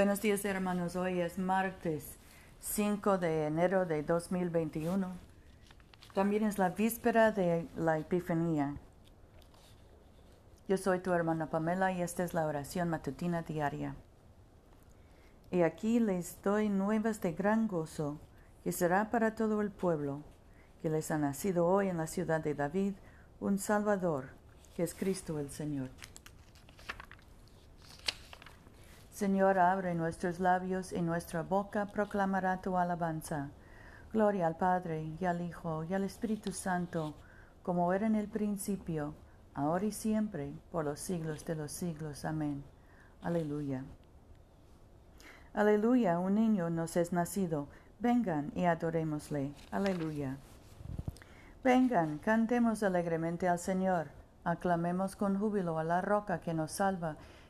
Buenos días hermanos, hoy es martes 5 de enero de 2021. También es la víspera de la Epifanía. Yo soy tu hermana Pamela y esta es la oración matutina diaria. Y aquí les doy nuevas de gran gozo, que será para todo el pueblo, que les ha nacido hoy en la ciudad de David un Salvador, que es Cristo el Señor. Señor, abre nuestros labios y nuestra boca proclamará tu alabanza. Gloria al Padre y al Hijo y al Espíritu Santo, como era en el principio, ahora y siempre, por los siglos de los siglos. Amén. Aleluya. Aleluya, un niño nos es nacido. Vengan y adorémosle. Aleluya. Vengan, cantemos alegremente al Señor. Aclamemos con júbilo a la roca que nos salva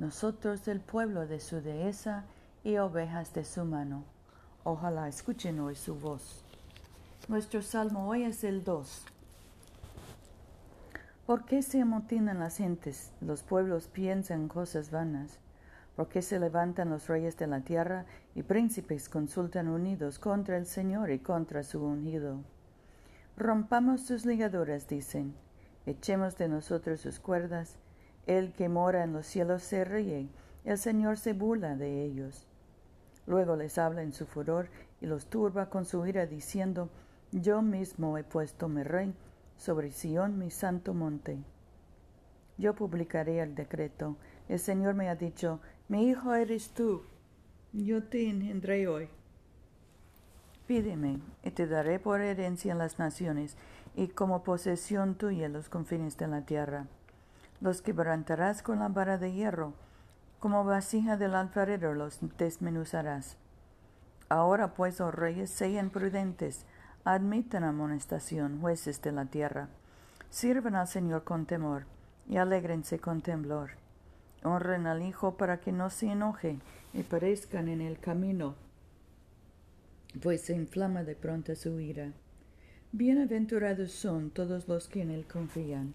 nosotros el pueblo de su dehesa y ovejas de su mano. Ojalá escuchen hoy su voz. Nuestro salmo hoy es el 2. ¿Por qué se amotinan las gentes? Los pueblos piensan cosas vanas. ¿Por qué se levantan los reyes de la tierra y príncipes consultan unidos contra el Señor y contra su ungido? Rompamos sus ligaduras, dicen. Echemos de nosotros sus cuerdas el que mora en los cielos se ríe, el Señor se burla de ellos. Luego les habla en su furor y los turba con su ira, diciendo, Yo mismo he puesto mi rey sobre Sión, mi santo monte. Yo publicaré el decreto. El Señor me ha dicho, Mi hijo eres tú, yo te engendré hoy. Pídeme, y te daré por herencia en las naciones, y como posesión tuya los confines de la tierra los quebrantarás con la vara de hierro, como vasija del alfarero los desmenuzarás. Ahora pues, oh reyes, sean prudentes, admitan amonestación, jueces de la tierra, sirvan al Señor con temor, y alégrense con temblor. Honren al Hijo para que no se enoje y perezcan en el camino, pues se inflama de pronto su ira. Bienaventurados son todos los que en él confían.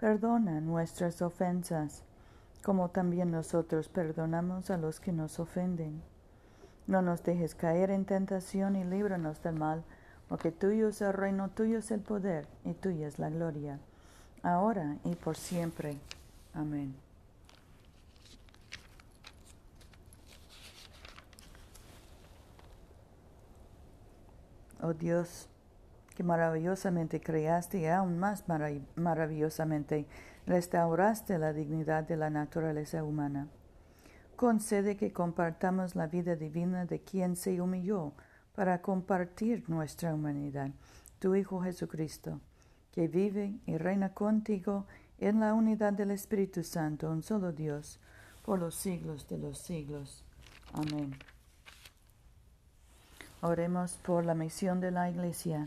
Perdona nuestras ofensas, como también nosotros perdonamos a los que nos ofenden. No nos dejes caer en tentación y líbranos del mal, porque tuyo es el reino, tuyo es el poder y tuya es la gloria, ahora y por siempre. Amén. Oh Dios, que maravillosamente creaste y aún más maravillosamente restauraste la dignidad de la naturaleza humana. Concede que compartamos la vida divina de quien se humilló para compartir nuestra humanidad, tu Hijo Jesucristo, que vive y reina contigo en la unidad del Espíritu Santo, un solo Dios, por los siglos de los siglos. Amén. Oremos por la misión de la Iglesia.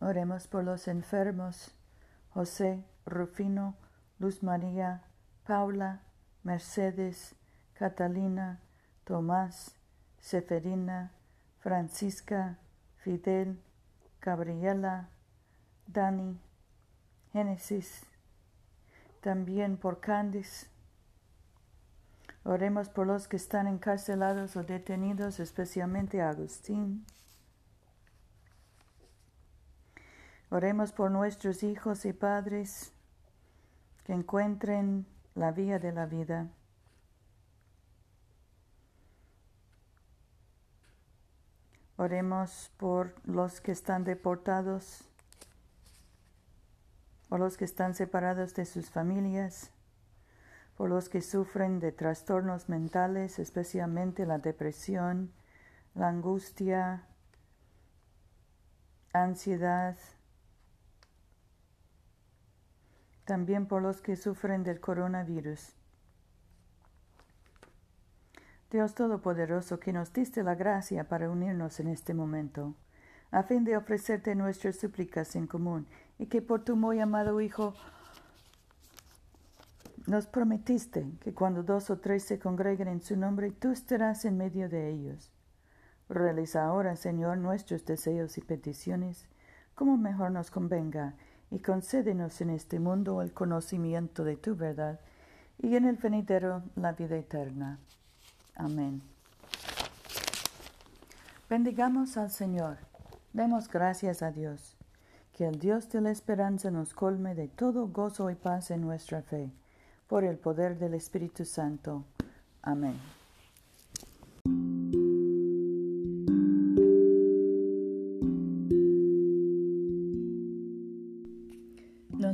Oremos por los enfermos, José, Rufino, Luz María, Paula, Mercedes, Catalina, Tomás, Seferina, Francisca, Fidel, Gabriela, Dani, Génesis, también por Candice. Oremos por los que están encarcelados o detenidos, especialmente Agustín. Oremos por nuestros hijos y padres que encuentren la vía de la vida. Oremos por los que están deportados o los que están separados de sus familias, por los que sufren de trastornos mentales, especialmente la depresión, la angustia, ansiedad, también por los que sufren del coronavirus. Dios Todopoderoso, que nos diste la gracia para unirnos en este momento, a fin de ofrecerte nuestras súplicas en común, y que por tu muy amado Hijo nos prometiste que cuando dos o tres se congreguen en su nombre, tú estarás en medio de ellos. Realiza ahora, Señor, nuestros deseos y peticiones, como mejor nos convenga, y concédenos en este mundo el conocimiento de tu verdad y en el venidero la vida eterna. Amén. Bendigamos al Señor. Demos gracias a Dios. Que el Dios de la esperanza nos colme de todo gozo y paz en nuestra fe, por el poder del Espíritu Santo. Amén.